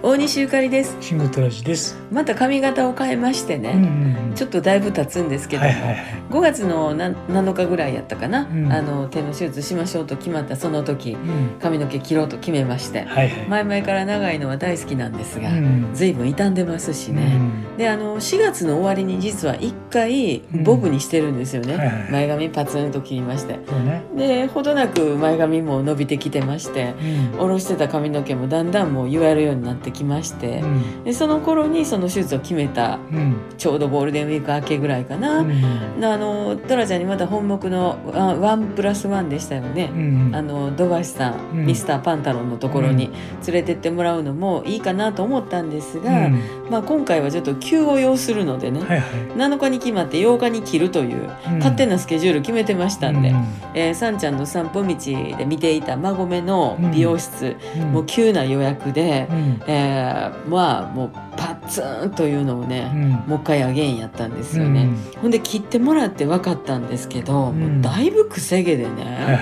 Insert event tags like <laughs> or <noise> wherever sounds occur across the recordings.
大西ゆかりですシングトラジです。また髪型を変えましてね、うんうんうん。ちょっとだいぶ経つんですけども、はいはいはい。5月のな7日ぐらいやったかな、うんあの手の手術しましょうと決まったその時うん。髪の毛切ろうと決めまして、はいはい。前々から長いのは大好きなんですが、うん随分傷んでますしね、であの4月の終わりに実は1回うんボブにしてるんですよね、はいはい前髪パツンと切りましてね。でほどなく前髪も伸びてきてましてうん。下ろしてた髪の毛もだんだんもう言われるようになってきまして、うん。でその頃にその手術を決めたうん。ちょうどゴールデンウィーク明けぐらいかな、うん。あのトラちゃんにまた本目のあワンプラスワンでしたよね、うん。あの土橋さん、うんミスターパンタロンのところに連れてってもらうのもいいかなと思ったんですが、うん。まあ、今回はちょっと急を要するのでね、はいはい。7日に決まって8日に切るといううん勝手なスケジュール決めてましたんで、うえーさんちゃんの散歩道で見ていた馬込の美容室、んもう急な予約でう、ん。えーまあもうパッツンというのをね、うん。もう一回アゲインやったんですよね、ほんで切ってもらって分かったんですけど、うん。もうだいぶくせ毛ではいね、はい。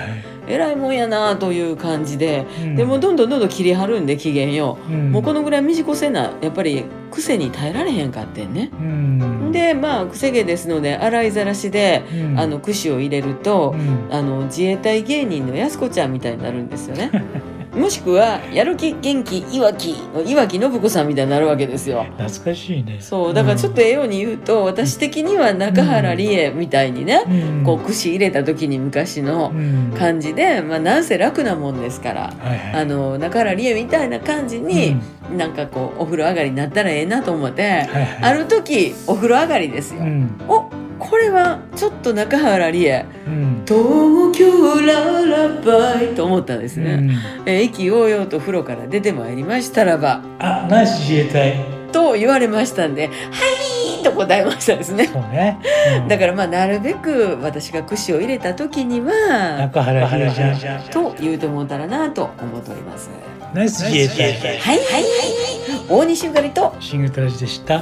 えらいもんやなという感じで、うん。でもどんどんどんどん切り張るんで機嫌よ、う。ん。もうこのぐらい短せなやっぱり癖に耐えられへんかってんね、うん。でまあくせ毛ですので洗いざらしで、うん、あの櫛を入れるとう、ん。あの自衛隊芸人のやす子ちゃんみたいになるんですよね <laughs> もしくはやる気元気いわきの岩木信子さんみたいになるわけですよ懐かしいね。そうだからちょっとええように言うと、私的には中原理恵みたいにね、うん、こう櫛入れた時に昔のうん、感じで、まあ、なんせ楽なもんですから、はいはい。あの中原理恵みたいな感じに、なんかこうお風呂上がりになったらええなと思って、はいはい。ある時お風呂上がりですよ、うん。おこれはちょっと中原理恵うん。東京ララバイと思ったんですね、うん。えー意気揚々と風呂から出てまいりましたらばあ、ナイス自衛隊。と言われましたんで「はい!」と答えましたですねそうね。うんだからまあなるべく私が櫛を入れた時には中原ひろちゃん。と言うてもうたらなと思っておりますナイス自衛隊。はいはい大西ゆかりとシングトラジでした。